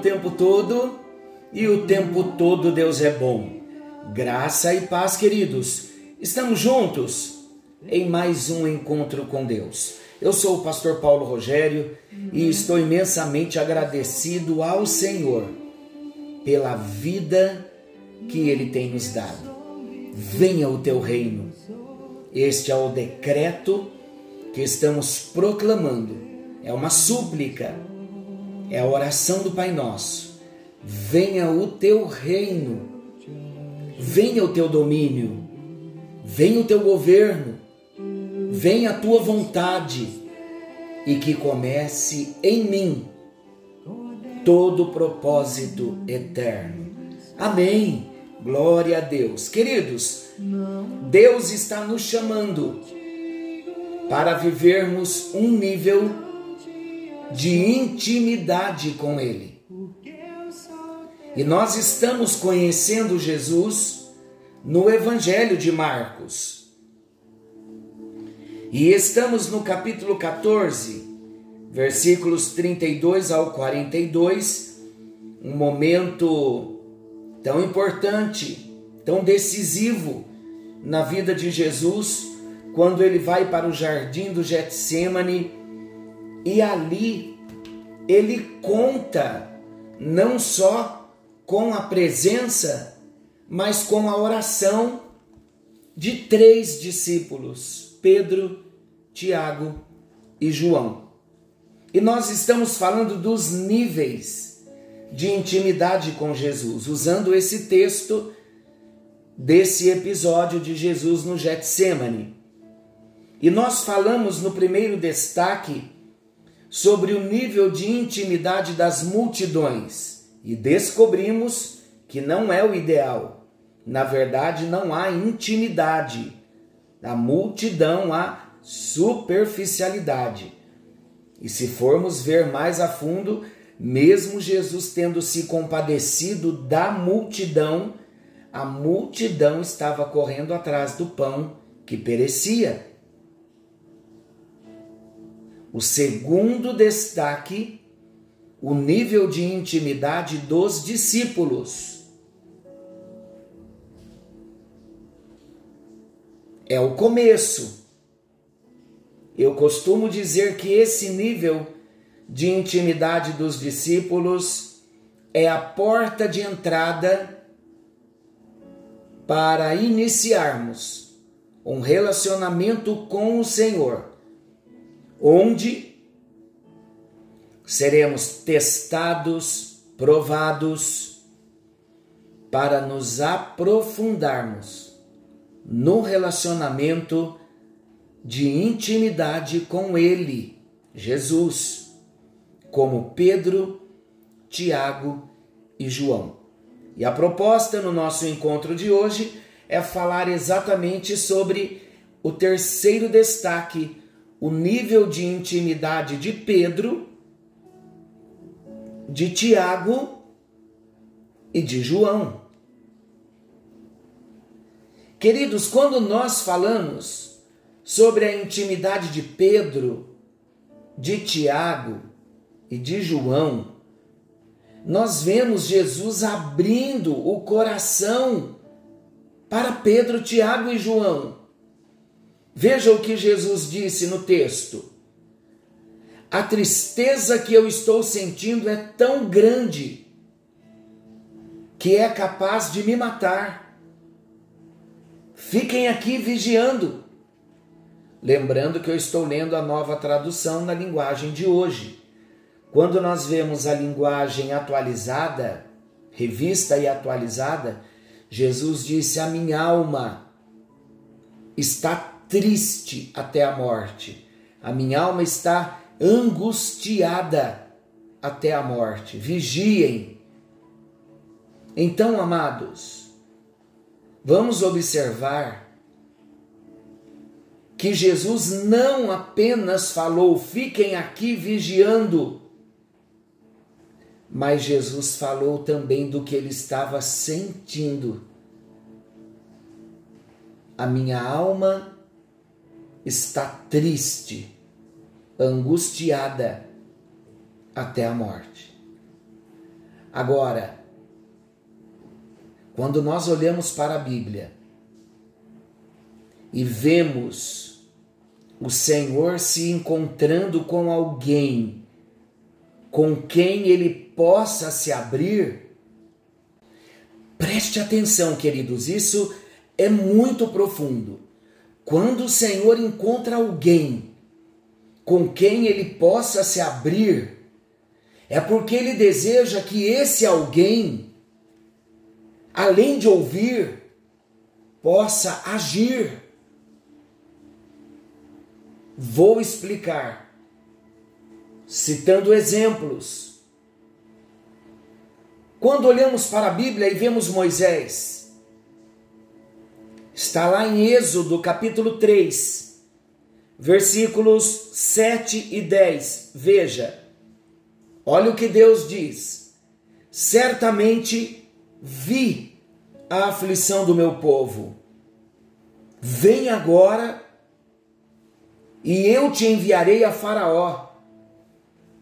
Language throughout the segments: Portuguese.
tempo todo e o tempo todo Deus é bom. Graça e paz, queridos. Estamos juntos em mais um encontro com Deus. Eu sou o pastor Paulo Rogério e estou imensamente agradecido ao Senhor pela vida que ele tem nos dado. Venha o teu reino. Este é o decreto que estamos proclamando. É uma súplica. É a oração do Pai Nosso. Venha o teu reino. Venha o teu domínio. Venha o teu governo. Venha a tua vontade e que comece em mim todo o propósito eterno. Amém. Glória a Deus. Queridos, Deus está nos chamando para vivermos um nível de intimidade com Ele. E nós estamos conhecendo Jesus no Evangelho de Marcos. E estamos no capítulo 14, versículos 32 ao 42, um momento tão importante, tão decisivo na vida de Jesus, quando ele vai para o jardim do Getsemane e ali ele conta não só com a presença, mas com a oração de três discípulos: Pedro, Tiago e João. E nós estamos falando dos níveis de intimidade com Jesus, usando esse texto desse episódio de Jesus no Getsemane. E nós falamos no primeiro destaque sobre o nível de intimidade das multidões e descobrimos que não é o ideal. Na verdade, não há intimidade. Na multidão há superficialidade. E se formos ver mais a fundo, mesmo Jesus tendo se compadecido da multidão, a multidão estava correndo atrás do pão que perecia. O segundo destaque, o nível de intimidade dos discípulos. É o começo. Eu costumo dizer que esse nível de intimidade dos discípulos é a porta de entrada para iniciarmos um relacionamento com o Senhor, onde seremos testados, provados, para nos aprofundarmos no relacionamento de intimidade com Ele, Jesus, como Pedro, Tiago e João. E a proposta no nosso encontro de hoje é falar exatamente sobre o terceiro destaque, o nível de intimidade de Pedro, de Tiago e de João. Queridos, quando nós falamos sobre a intimidade de Pedro, de Tiago e de João, nós vemos Jesus abrindo o coração para Pedro, Tiago e João. Veja o que Jesus disse no texto. A tristeza que eu estou sentindo é tão grande que é capaz de me matar. Fiquem aqui vigiando. Lembrando que eu estou lendo a nova tradução na linguagem de hoje. Quando nós vemos a linguagem atualizada, revista e atualizada, Jesus disse: A minha alma está triste até a morte, a minha alma está angustiada até a morte. Vigiem. Então, amados, vamos observar que Jesus não apenas falou, fiquem aqui vigiando, mas Jesus falou também do que ele estava sentindo. A minha alma está triste, angustiada até a morte. Agora, quando nós olhamos para a Bíblia e vemos o Senhor se encontrando com alguém com quem ele possa se abrir, preste atenção, queridos, isso é muito profundo. Quando o Senhor encontra alguém com quem ele possa se abrir, é porque ele deseja que esse alguém, além de ouvir, possa agir. Vou explicar, citando exemplos. Quando olhamos para a Bíblia e vemos Moisés, está lá em Êxodo capítulo 3, versículos 7 e 10. Veja, olha o que Deus diz: Certamente vi a aflição do meu povo. Vem agora e eu te enviarei a Faraó,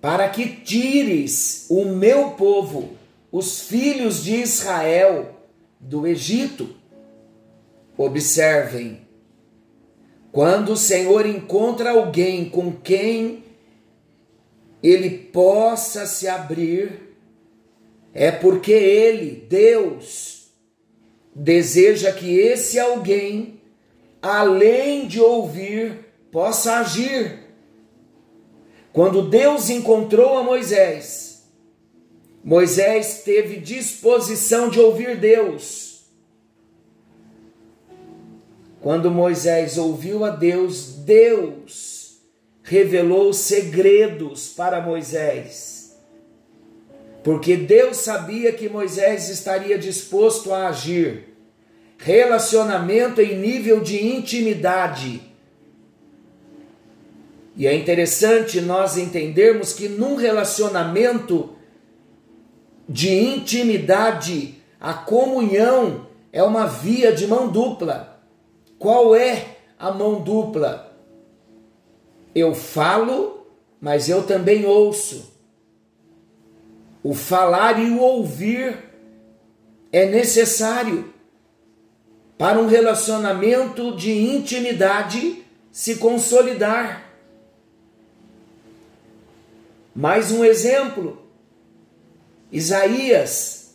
para que tires o meu povo, os filhos de Israel, do Egito. Observem, quando o Senhor encontra alguém com quem ele possa se abrir, é porque ele, Deus, deseja que esse alguém, além de ouvir, possa agir. Quando Deus encontrou a Moisés, Moisés teve disposição de ouvir Deus. Quando Moisés ouviu a Deus, Deus revelou segredos para Moisés. Porque Deus sabia que Moisés estaria disposto a agir. Relacionamento em nível de intimidade e é interessante nós entendermos que num relacionamento de intimidade, a comunhão é uma via de mão dupla. Qual é a mão dupla? Eu falo, mas eu também ouço. O falar e o ouvir é necessário para um relacionamento de intimidade se consolidar. Mais um exemplo. Isaías.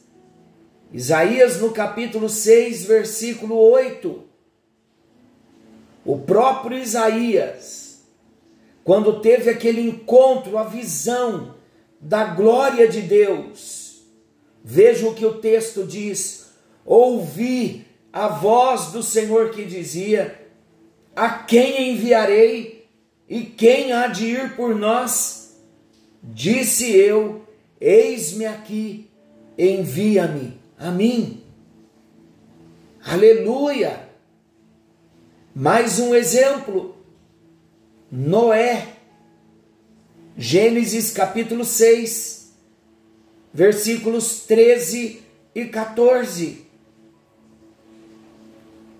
Isaías no capítulo 6, versículo 8. O próprio Isaías, quando teve aquele encontro, a visão da glória de Deus, veja o que o texto diz: ouvi a voz do Senhor que dizia: A quem enviarei e quem há de ir por nós? Disse eu: Eis-me aqui, envia-me a mim. Aleluia! Mais um exemplo. Noé. Gênesis capítulo 6, versículos 13 e 14.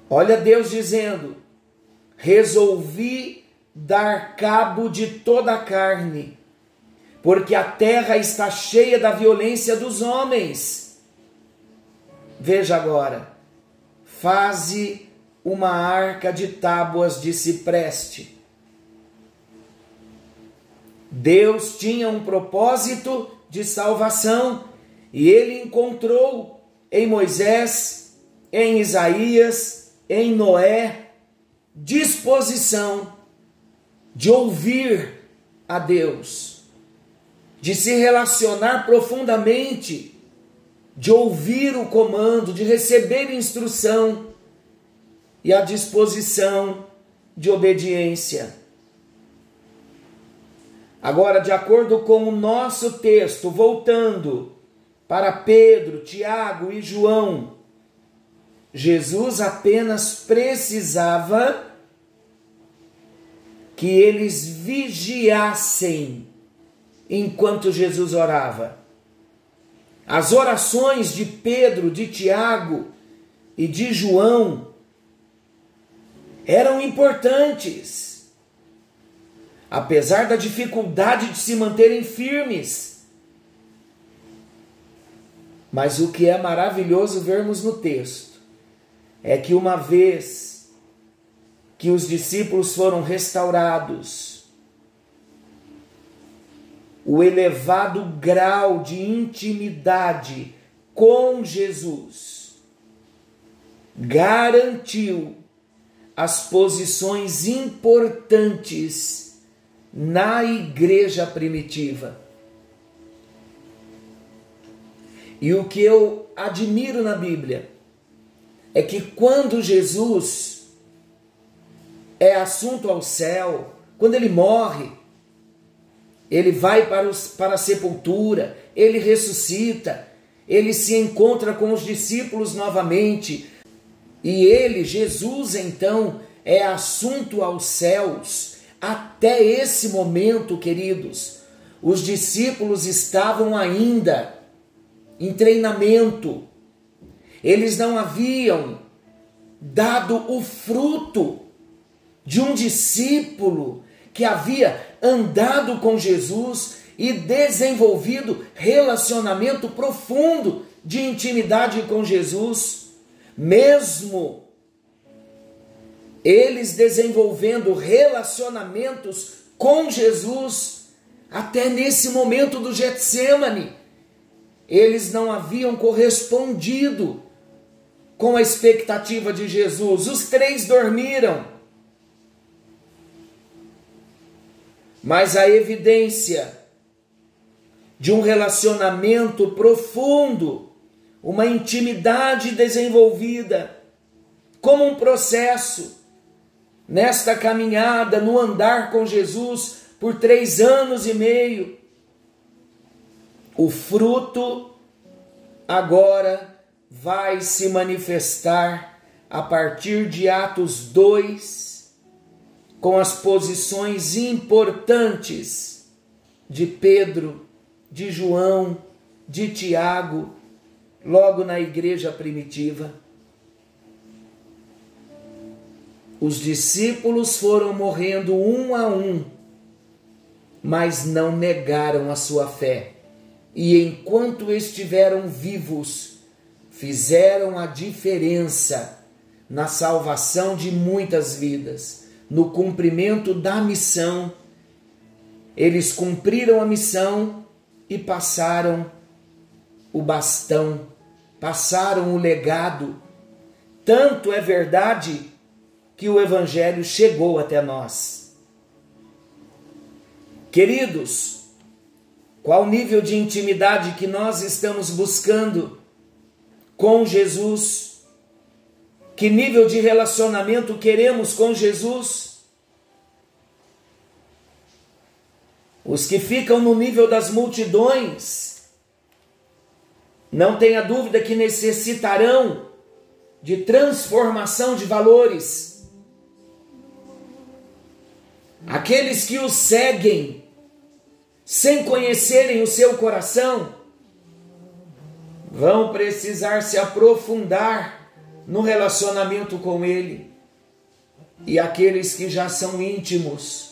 Olha Deus dizendo: Resolvi dar cabo de toda a carne porque a terra está cheia da violência dos homens. Veja agora, faze uma arca de tábuas de cipreste. Deus tinha um propósito de salvação e ele encontrou em Moisés, em Isaías, em Noé, disposição de ouvir a Deus de se relacionar profundamente, de ouvir o comando, de receber instrução e a disposição de obediência. Agora, de acordo com o nosso texto, voltando para Pedro, Tiago e João, Jesus apenas precisava que eles vigiassem enquanto Jesus orava. As orações de Pedro, de Tiago e de João eram importantes. apesar da dificuldade de se manterem firmes. Mas o que é maravilhoso vermos no texto é que uma vez que os discípulos foram restaurados, o elevado grau de intimidade com Jesus garantiu as posições importantes na igreja primitiva. E o que eu admiro na Bíblia é que quando Jesus é assunto ao céu, quando ele morre, ele vai para, os, para a sepultura, ele ressuscita, ele se encontra com os discípulos novamente, e ele, Jesus, então, é assunto aos céus. Até esse momento, queridos, os discípulos estavam ainda em treinamento. Eles não haviam dado o fruto de um discípulo que havia andado com Jesus e desenvolvido relacionamento profundo de intimidade com Jesus, mesmo eles desenvolvendo relacionamentos com Jesus, até nesse momento do Getsemane, eles não haviam correspondido com a expectativa de Jesus. Os três dormiram. Mas a evidência de um relacionamento profundo, uma intimidade desenvolvida, como um processo, nesta caminhada, no andar com Jesus por três anos e meio. O fruto agora vai se manifestar a partir de Atos 2, com as posições importantes de Pedro, de João, de Tiago, logo na igreja primitiva. Os discípulos foram morrendo um a um, mas não negaram a sua fé. E enquanto estiveram vivos, fizeram a diferença na salvação de muitas vidas, no cumprimento da missão. Eles cumpriram a missão e passaram o bastão, passaram o legado. Tanto é verdade que o Evangelho chegou até nós. Queridos, qual nível de intimidade que nós estamos buscando com Jesus? Que nível de relacionamento queremos com Jesus? Os que ficam no nível das multidões, não tenha dúvida que necessitarão de transformação de valores Aqueles que o seguem sem conhecerem o seu coração vão precisar se aprofundar no relacionamento com ele. E aqueles que já são íntimos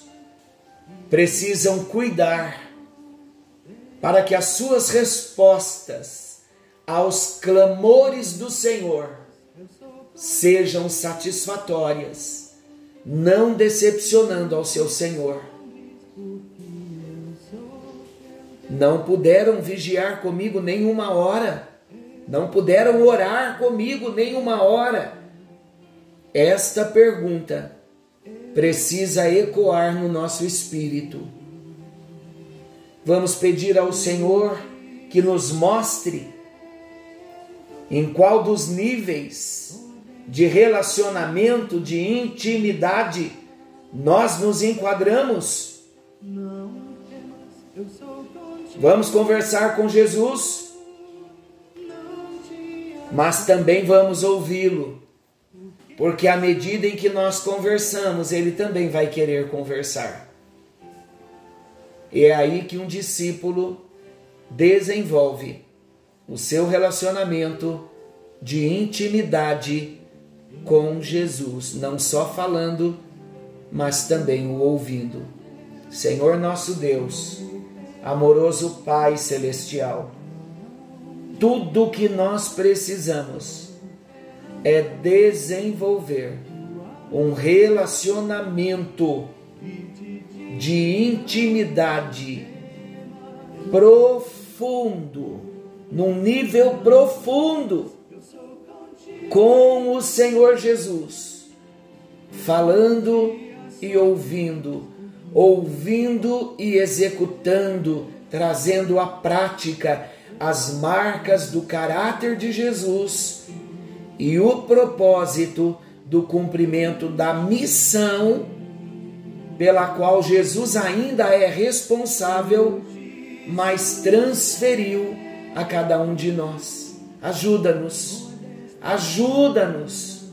precisam cuidar para que as suas respostas aos clamores do Senhor sejam satisfatórias não decepcionando ao seu Senhor. Não puderam vigiar comigo nenhuma hora, não puderam orar comigo nenhuma hora. Esta pergunta precisa ecoar no nosso espírito. Vamos pedir ao Senhor que nos mostre em qual dos níveis de relacionamento, de intimidade, nós nos enquadramos. Vamos conversar com Jesus, mas também vamos ouvi-lo, porque à medida em que nós conversamos, ele também vai querer conversar. E é aí que um discípulo desenvolve o seu relacionamento de intimidade com Jesus, não só falando, mas também o ouvindo. Senhor nosso Deus, amoroso Pai celestial, tudo o que nós precisamos é desenvolver um relacionamento de intimidade profundo, num nível profundo com o Senhor Jesus, falando e ouvindo, ouvindo e executando, trazendo à prática as marcas do caráter de Jesus e o propósito do cumprimento da missão pela qual Jesus ainda é responsável, mas transferiu a cada um de nós. Ajuda-nos Ajuda-nos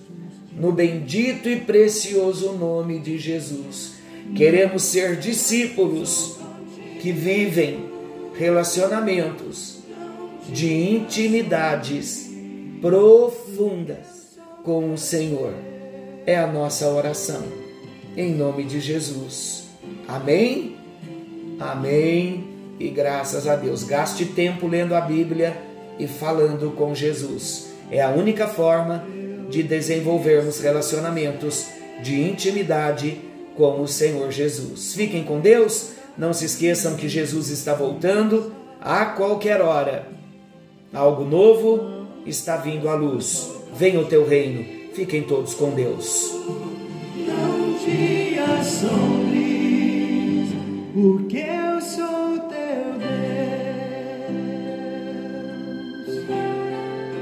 no bendito e precioso nome de Jesus. Queremos ser discípulos que vivem relacionamentos de intimidades profundas com o Senhor. É a nossa oração. Em nome de Jesus. Amém? Amém. E graças a Deus. Gaste tempo lendo a Bíblia e falando com Jesus. É a única forma de desenvolvermos relacionamentos de intimidade com o Senhor Jesus. Fiquem com Deus, não se esqueçam que Jesus está voltando a qualquer hora. Algo novo está vindo à luz. Venha o teu reino. Fiquem todos com Deus. Não te assombres, porque eu sou.